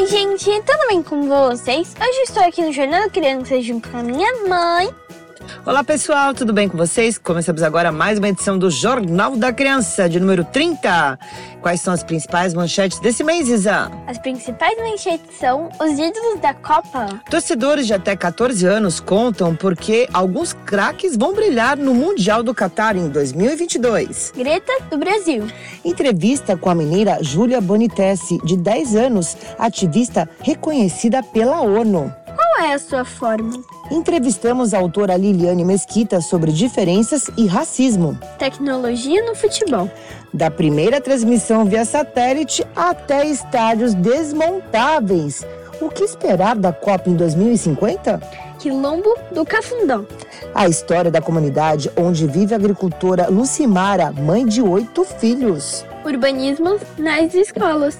Oi, gente, tudo bem com vocês? Hoje estou aqui no Jornal da Criança junto com a minha mãe. Olá pessoal, tudo bem com vocês? Começamos agora mais uma edição do Jornal da Criança, de número 30. Quais são as principais manchetes desse mês, Isa? As principais manchetes são os ídolos da Copa. Torcedores de até 14 anos contam porque alguns craques vão brilhar no Mundial do Catar em 2022. Greta do Brasil. Entrevista com a mineira Júlia Bonitessi, de 10 anos, ativista reconhecida pela ONU. É a sua forma? Entrevistamos a autora Liliane Mesquita sobre diferenças e racismo. Tecnologia no futebol. Da primeira transmissão via satélite até estádios desmontáveis. O que esperar da Copa em 2050? Quilombo do Cafundão. A história da comunidade onde vive a agricultora Lucimara, mãe de oito filhos. Urbanismo nas escolas.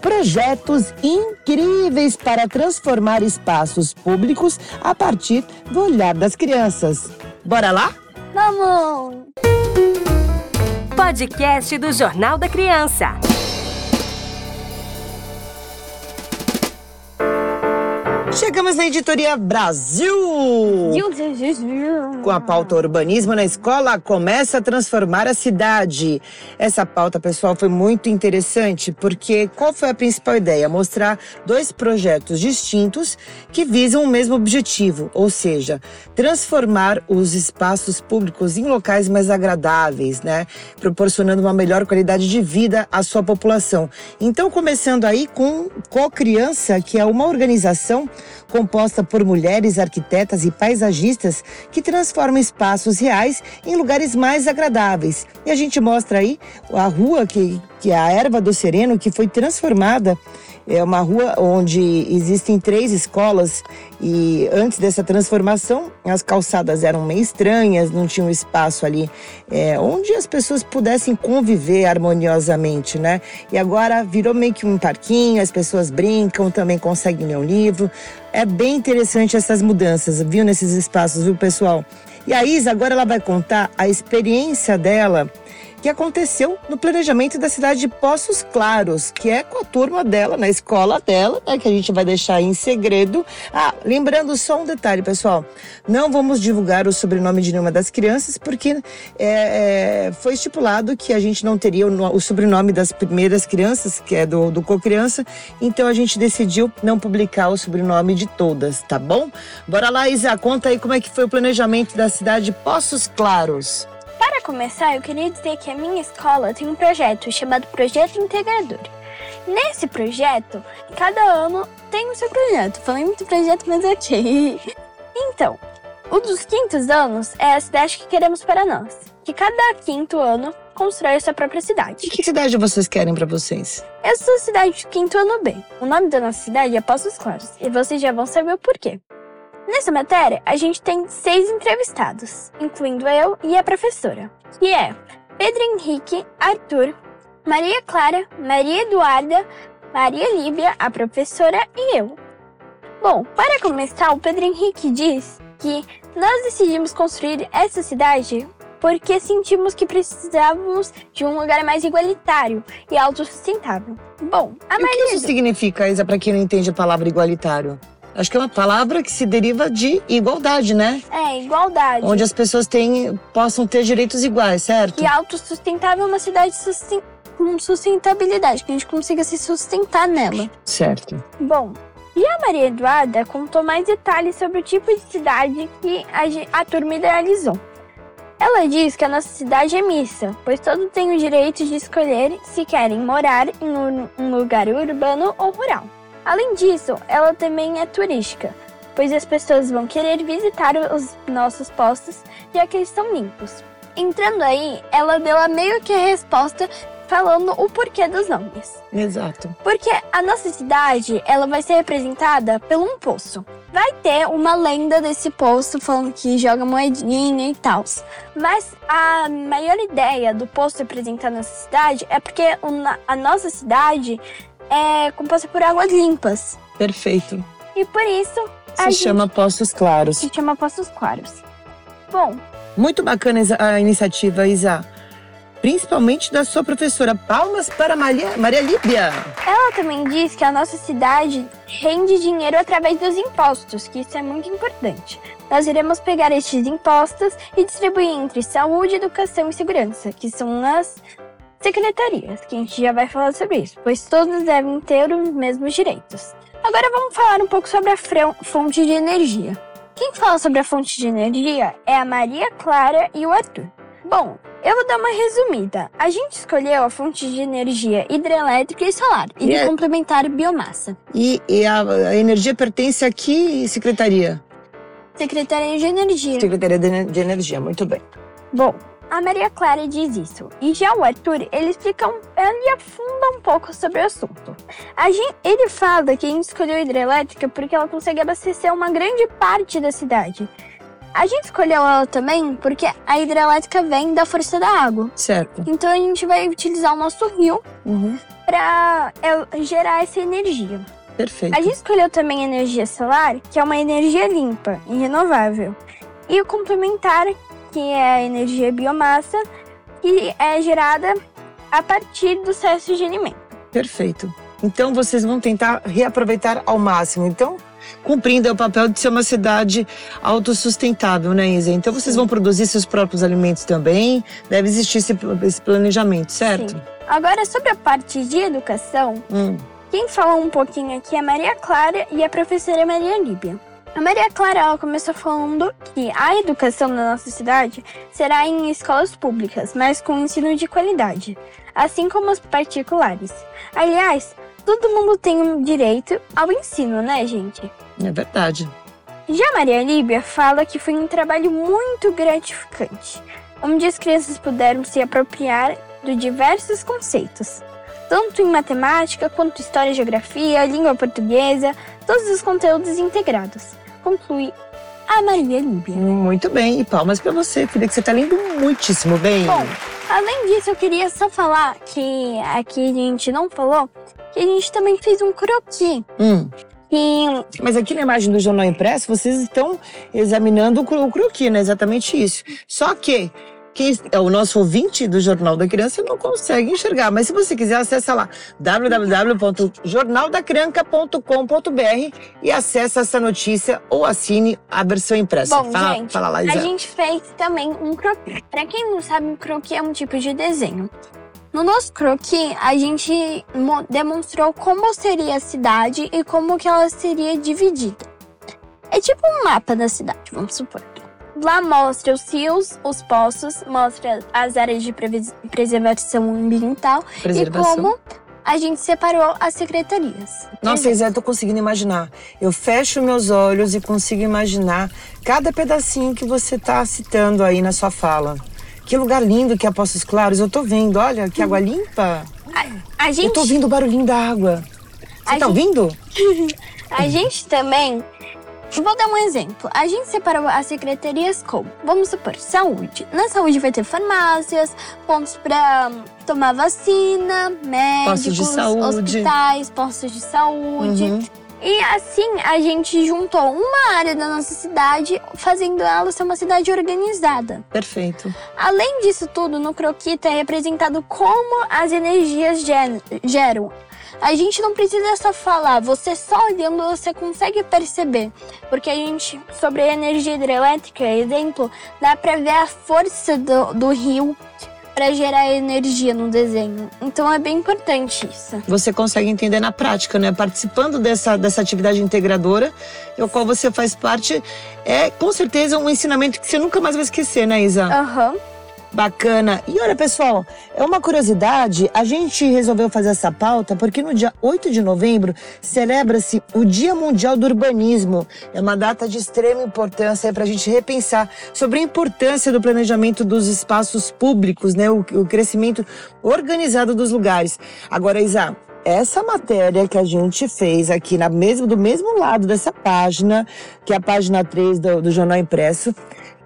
Projetos incríveis para transformar espaços públicos a partir do olhar das crianças. Bora lá? Vamos! Podcast do Jornal da Criança. Chegamos na editoria Brasil! Com a pauta Urbanismo na Escola começa a transformar a cidade. Essa pauta, pessoal, foi muito interessante porque qual foi a principal ideia? Mostrar dois projetos distintos que visam o mesmo objetivo, ou seja, transformar os espaços públicos em locais mais agradáveis, né? Proporcionando uma melhor qualidade de vida à sua população. Então, começando aí com Co-Criança, que é uma organização composta por mulheres arquitetas e paisagistas que transformam espaços reais em lugares mais agradáveis. E a gente mostra aí a rua que, que é a Erva do Sereno, que foi transformada é uma rua onde existem três escolas e antes dessa transformação as calçadas eram meio estranhas, não tinha um espaço ali é, onde as pessoas pudessem conviver harmoniosamente, né? E agora virou meio que um parquinho, as pessoas brincam, também conseguem ler um livro. É bem interessante essas mudanças, viu, nesses espaços, viu, pessoal? E a Isa agora ela vai contar a experiência dela que aconteceu no planejamento da cidade de Poços Claros, que é com a turma dela, na escola dela, né, que a gente vai deixar em segredo. Ah, lembrando só um detalhe, pessoal: não vamos divulgar o sobrenome de nenhuma das crianças, porque é, é, foi estipulado que a gente não teria o, o, sobrenome das primeiras crianças, que é do, do co-criança, então a gente decidiu não publicar o sobrenome de todas, tá bom? Bora lá, Isa, conta aí como é que foi o planejamento da cidade de Poços Claros. Para começar, eu queria dizer que a minha escola tem um projeto chamado Projeto Integrador. Nesse projeto, cada ano tem o seu projeto. Falei muito projeto, mas ok. Então, o dos quintos anos é a cidade que queremos para nós. Que cada quinto ano constrói a sua própria cidade. E que cidade vocês querem para vocês? Eu sou a cidade do quinto ano B. O nome da nossa cidade é Poços Claros. E vocês já vão saber o porquê. Nessa matéria, a gente tem seis entrevistados, incluindo eu e a professora, que é Pedro Henrique, Arthur, Maria Clara, Maria Eduarda, Maria Líbia, a professora e eu. Bom, para começar, o Pedro Henrique diz que nós decidimos construir essa cidade porque sentimos que precisávamos de um lugar mais igualitário e autossustentável. Bom, a e maioria. O que isso significa, Isa, para quem não entende a palavra igualitário? Acho que é uma palavra que se deriva de igualdade, né? É, igualdade. Onde as pessoas têm, possam ter direitos iguais, certo? E autossustentável é uma cidade com sustentabilidade, que a gente consiga se sustentar nela. Certo. Bom, e a Maria Eduarda contou mais detalhes sobre o tipo de cidade que a, a turma idealizou. Ela diz que a nossa cidade é mista, pois todos têm o direito de escolher se querem morar em um lugar urbano ou rural. Além disso, ela também é turística, pois as pessoas vão querer visitar os nossos postos já que eles estão limpos. Entrando aí, ela deu a meio que a resposta falando o porquê dos nomes. Exato. Porque a nossa cidade, ela vai ser representada por um poço. Vai ter uma lenda desse poço falando que joga moedinha e tal. Mas a maior ideia do poço representar nossa cidade é porque a nossa cidade é composta por águas limpas. Perfeito. E por isso. Se chama Poços Claros. Se chama Poços Claros. Bom. Muito bacana a iniciativa, Isa principalmente da sua professora. Palmas para Maria, Maria Líbia. Ela também diz que a nossa cidade rende dinheiro através dos impostos, que isso é muito importante. Nós iremos pegar estes impostos e distribuir entre saúde, educação e segurança, que são as secretarias, que a gente já vai falar sobre isso, pois todos devem ter os mesmos direitos. Agora vamos falar um pouco sobre a fonte de energia. Quem fala sobre a fonte de energia é a Maria Clara e o Arthur. Bom, eu vou dar uma resumida. A gente escolheu a fonte de energia hidrelétrica e solar e, e de é... complementar biomassa. E, e a, a, energia pertence a que secretaria? Secretaria de Energia. Secretaria de Energia, muito bem. Bom, a Maria Clara diz isso. E já o Arthur, ele explica, um, ele afunda um pouco sobre o assunto. Gente, ele fala que a gente escolheu a hidrelétrica porque ela consegue abastecer uma grande parte da cidade. A gente escolheu ela também porque a hidrelétrica vem da força da água. Certo. Então a gente vai utilizar o nosso rio uhum. para é, gerar essa energia. Perfeito. A gente escolheu também a energia solar, que é uma energia limpa e renovável. E o complementar, que é a energia biomassa, que é gerada a partir do cestos de alimento. Perfeito. Então vocês vão tentar reaproveitar ao máximo. Então, cumprindo o papel de ser uma cidade autossustentável, né, Isa? Então vocês vão produzir seus próprios alimentos também, deve existir esse, esse planejamento, certo? Sim. Agora, sobre a parte de educação, hum. quem falou um pouquinho aqui é a Maria Clara e a professora Maria Líbia. A Maria Clara ela começou falando que a educação na nossa cidade será em escolas públicas, mas com ensino de qualidade, assim como as particulares. Aliás, todo mundo tem um direito ao ensino, né, gente? É verdade. Já Maria Líbia fala que foi um trabalho muito gratificante, onde as crianças puderam se apropriar de diversos conceitos, tanto em matemática quanto história e geografia, língua portuguesa, todos os conteúdos integrados conclui a Maria Líbia. Muito bem, e palmas para você, filha, que você tá lendo muitíssimo bem. Bom, além disso, eu queria só falar que aqui a gente não falou que a gente também fez um croquis. Hum. E... Mas aqui na imagem do jornal impresso, vocês estão examinando o croquis, né? Exatamente isso. Só que quem é o nosso ouvinte do Jornal da Criança não consegue enxergar. Mas se você quiser, acessa lá www.jornaldacranca.com.br e acessa essa notícia ou assine a versão impressa. Bom, fala, gente, fala lá, a gente fez também um croquis. Para quem não sabe, um croquis é um tipo de desenho. No nosso croquis, a gente demonstrou como seria a cidade e como que ela seria dividida. É tipo um mapa da cidade, vamos supor. Lá mostra os rios, os poços, mostra as áreas de preservação ambiental preservação. e como a gente separou as secretarias. Nossa, Zé, tô conseguindo imaginar. Eu fecho meus olhos e consigo imaginar cada pedacinho que você tá citando aí na sua fala. Que lugar lindo que é Poços Claros. Eu tô vendo, olha, que água limpa. A, a gente... Eu tô ouvindo o barulhinho da água. Você a tá gente... ouvindo? a gente também Vou dar um exemplo. A gente separou as secretarias como, vamos supor, saúde. Na saúde vai ter farmácias, pontos para tomar vacina, médicos, hospitais, postos de saúde. Uhum. E assim a gente juntou uma área da nossa cidade, fazendo ela ser uma cidade organizada. Perfeito. Além disso tudo, no croquita é representado como as energias geram a gente não precisa só falar, você só olhando você consegue perceber. Porque a gente, sobre a energia hidrelétrica, exemplo, dá pra ver a força do, do rio para gerar energia no desenho. Então é bem importante isso. Você consegue entender na prática, né? Participando dessa, dessa atividade integradora, o qual você faz parte, é com certeza um ensinamento que você nunca mais vai esquecer, né, Isa? Aham. Uhum. Bacana. E olha, pessoal, é uma curiosidade, a gente resolveu fazer essa pauta porque no dia 8 de novembro celebra-se o Dia Mundial do Urbanismo. É uma data de extrema importância para a gente repensar sobre a importância do planejamento dos espaços públicos, né? O, o crescimento organizado dos lugares. Agora, Isa, essa matéria que a gente fez aqui na mesmo, do mesmo lado dessa página, que é a página 3 do, do Jornal Impresso,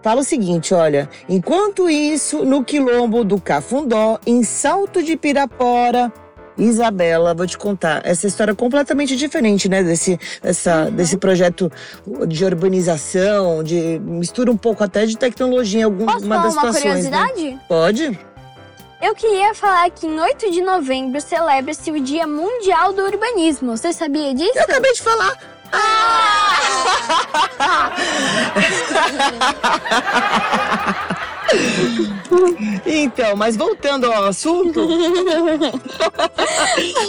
fala o seguinte, olha, enquanto isso, no quilombo do Cafundó, em Salto de Pirapora, Isabela, vou te contar, essa história é completamente diferente, né, desse, essa, uhum. desse projeto de urbanização, de mistura um pouco até de tecnologia em alguma Posso das uma situações. Né? curiosidade? Né? Pode. Eu queria falar que em 8 de novembro celebra-se o Dia Mundial do Urbanismo. Você sabia disso? Eu acabei de falar. Então, mas voltando ao assunto.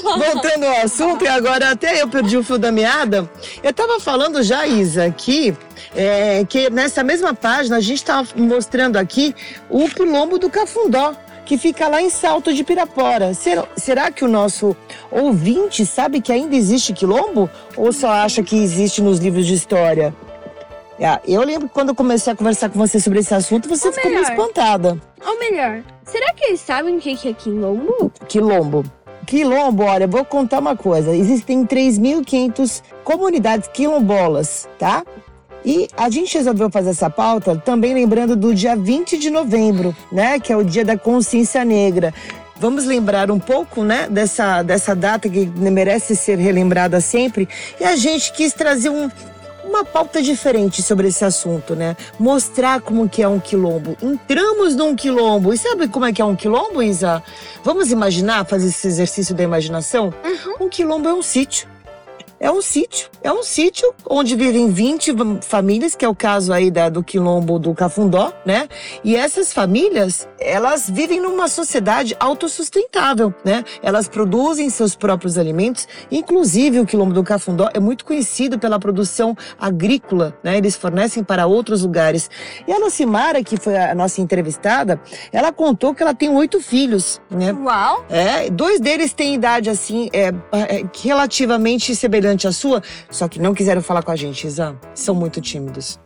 voltando ao assunto, e agora até eu perdi o fio da meada. Eu tava falando já, Isa, aqui, é, que nessa mesma página a gente tava mostrando aqui o quilombo do Cafundó que fica lá em Salto de Pirapora. Será, será que o nosso ouvinte sabe que ainda existe quilombo? Ou só acha que existe nos livros de história? Ah, eu lembro que quando eu comecei a conversar com você sobre esse assunto, você Ou ficou melhor. meio espantada. Ou melhor, será que eles sabem o que é quilombo? Quilombo. Quilombo, olha, vou contar uma coisa. Existem 3.500 comunidades quilombolas, tá? E a gente resolveu fazer essa pauta também lembrando do dia 20 de novembro, né? Que é o dia da consciência negra. Vamos lembrar um pouco, né, dessa, dessa data que merece ser relembrada sempre. E a gente quis trazer um, uma pauta diferente sobre esse assunto, né? Mostrar como que é um quilombo. Entramos num quilombo. E sabe como é que é um quilombo, Isa? Vamos imaginar, fazer esse exercício da imaginação? Uhum. Um quilombo é um sítio é um sítio. É um sítio onde vivem 20 famílias, que é o caso aí da, do quilombo do Cafundó, né? E essas famílias, elas vivem numa sociedade autossustentável, né? Elas produzem seus próprios alimentos. Inclusive, o quilombo do Cafundó é muito conhecido pela produção agrícola, né? Eles fornecem para outros lugares. E a Lucimara, que foi a nossa entrevistada, ela contou que ela tem oito filhos, né? Uau! É, dois deles têm idade, assim, é, é relativamente semelhante semelhante à sua, só que não quiseram falar com a gente, Isa. São muito tímidos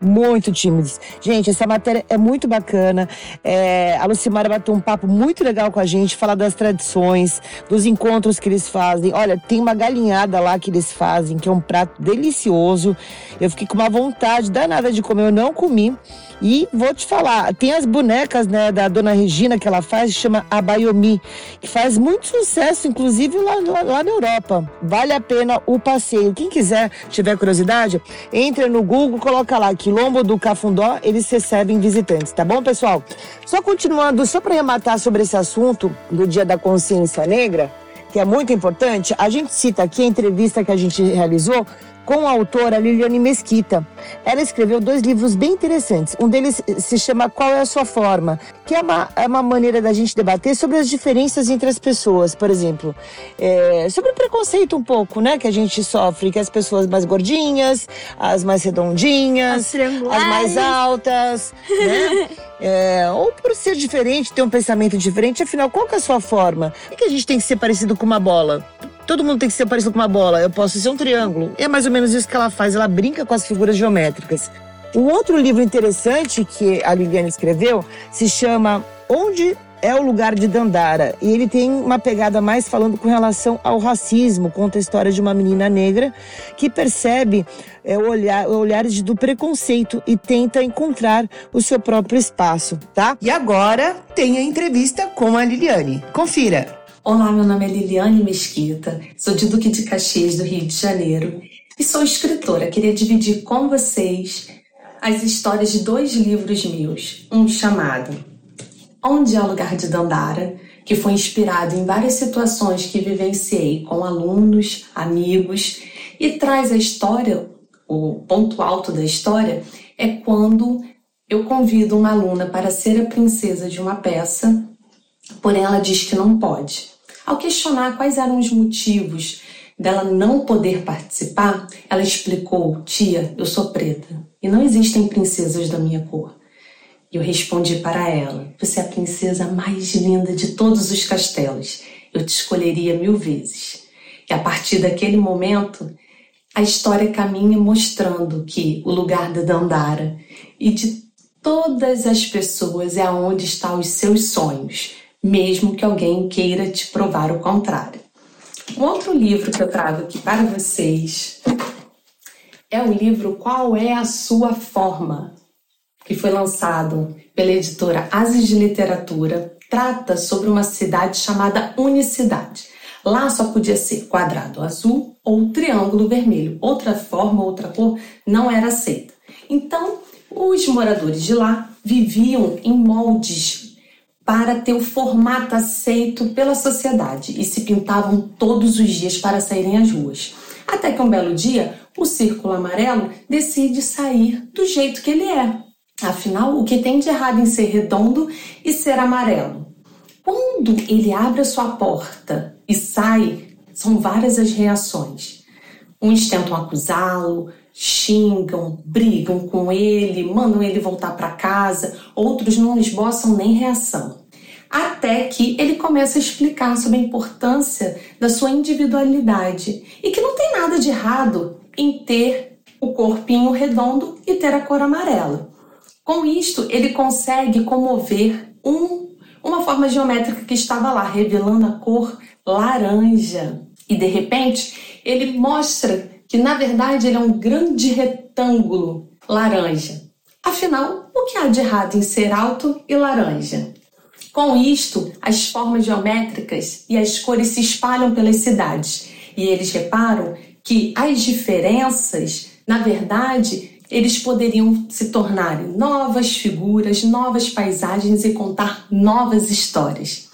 muito tímidos. Gente, essa matéria é muito bacana. É, a Lucimara bateu um papo muito legal com a gente, falar das tradições, dos encontros que eles fazem. Olha, tem uma galinhada lá que eles fazem, que é um prato delicioso. Eu fiquei com uma vontade danada de comer, eu não comi. E vou te falar, tem as bonecas, né, da dona Regina que ela faz, chama Abayomi, que faz muito sucesso, inclusive lá, lá, lá, na Europa. Vale a pena o passeio. Quem quiser, tiver curiosidade, entra no Google, coloca lá Quilombo do Cafundó, eles recebem visitantes, tá bom, pessoal? Só continuando, só para rematar sobre esse assunto do Dia da Consciência Negra, que é muito importante, a gente cita aqui a entrevista que a gente realizou com a autora Liliane Mesquita. Ela escreveu dois livros bem interessantes. Um deles se chama Qual é a Sua Forma? Que é uma, é uma maneira da gente debater sobre as diferenças entre as pessoas. Por exemplo, é, sobre o preconceito um pouco, né? Que a gente sofre, que as pessoas mais gordinhas, as mais redondinhas, as, as mais altas, né? É, ou por ser diferente, ter um pensamento diferente, afinal, qual que é a sua forma? É que a gente tem que ser parecido com uma bola? Todo mundo tem que ser parecido com uma bola. Eu posso ser um triângulo. É mais ou menos isso que ela faz. Ela brinca com as figuras geométricas. Um outro livro interessante que a Liliane escreveu se chama Onde é o lugar de Dandara. E ele tem uma pegada mais falando com relação ao racismo, conta a história de uma menina negra que percebe é, olhar, olhares do preconceito e tenta encontrar o seu próprio espaço, tá? E agora tem a entrevista com a Liliane. Confira. Olá, meu nome é Liliane Mesquita, sou de Duque de Caxias, do Rio de Janeiro, e sou escritora. Queria dividir com vocês as histórias de dois livros meus. Um chamado Onde é o Lugar de Dandara, que foi inspirado em várias situações que vivenciei com alunos, amigos, e traz a história, o ponto alto da história é quando eu convido uma aluna para ser a princesa de uma peça, porém ela diz que não pode. Ao questionar quais eram os motivos dela não poder participar, ela explicou: Tia, eu sou preta e não existem princesas da minha cor. Eu respondi para ela: Você é a princesa mais linda de todos os castelos. Eu te escolheria mil vezes. E a partir daquele momento, a história caminha mostrando que o lugar da Dandara e de todas as pessoas é aonde estão os seus sonhos, mesmo que alguém queira te provar o contrário. Um outro livro que eu trago aqui para vocês é o livro Qual é a Sua Forma? que foi lançado pela editora Asis de Literatura, trata sobre uma cidade chamada Unicidade. Lá só podia ser quadrado azul ou triângulo vermelho. Outra forma, outra cor não era aceita. Então, os moradores de lá viviam em moldes para ter o formato aceito pela sociedade e se pintavam todos os dias para saírem às ruas. Até que um belo dia, o círculo amarelo decide sair do jeito que ele é. Afinal, o que tem de errado em ser redondo e ser amarelo? Quando ele abre a sua porta e sai, são várias as reações. Uns tentam acusá-lo, xingam, brigam com ele, mandam ele voltar para casa, outros não esboçam nem reação. Até que ele começa a explicar sobre a importância da sua individualidade e que não tem nada de errado em ter o corpinho redondo e ter a cor amarela. Com isto, ele consegue comover um, uma forma geométrica que estava lá, revelando a cor laranja. E de repente, ele mostra que na verdade ele é um grande retângulo laranja. Afinal, o que há de errado em ser alto e laranja? Com isto, as formas geométricas e as cores se espalham pelas cidades e eles reparam que as diferenças, na verdade, eles poderiam se tornar novas figuras, novas paisagens e contar novas histórias.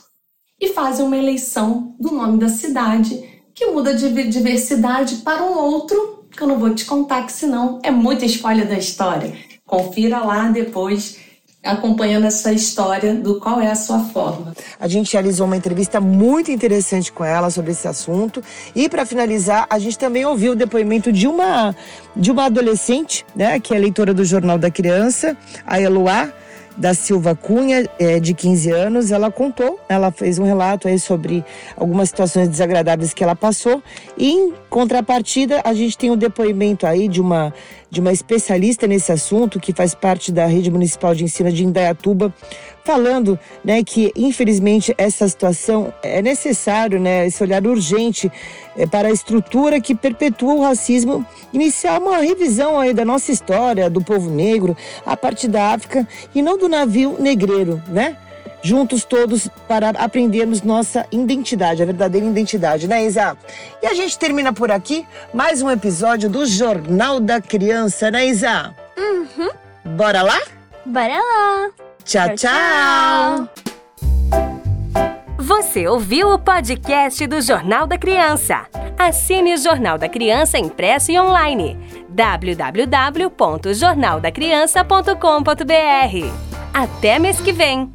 E fazem uma eleição do nome da cidade, que muda de diversidade para um outro, que eu não vou te contar, que senão é muita spoiler da história. Confira lá depois acompanhando essa história do qual é a sua forma. A gente realizou uma entrevista muito interessante com ela sobre esse assunto e para finalizar, a gente também ouviu o depoimento de uma de uma adolescente, né, que é leitora do Jornal da Criança, a Eloá da Silva Cunha, é, de 15 anos, ela contou, ela fez um relato aí sobre algumas situações desagradáveis que ela passou. E em contrapartida, a gente tem o um depoimento aí de uma, de uma especialista nesse assunto, que faz parte da Rede Municipal de Ensino de Indaiatuba, falando né, que, infelizmente, essa situação é necessário, né, esse olhar urgente é, para a estrutura que perpetua o racismo, iniciar uma revisão aí da nossa história, do povo negro, a partir da África e não do navio negreiro, né? Juntos todos para aprendermos nossa identidade, a verdadeira identidade, né, Isa? E a gente termina por aqui mais um episódio do Jornal da Criança, né, Isa? Uhum. Bora lá? Bora lá! Tchau, tchau! Você ouviu o podcast do Jornal da Criança. Assine o Jornal da Criança impresso e online. www.jornaldacriança.com.br. Até mês que vem!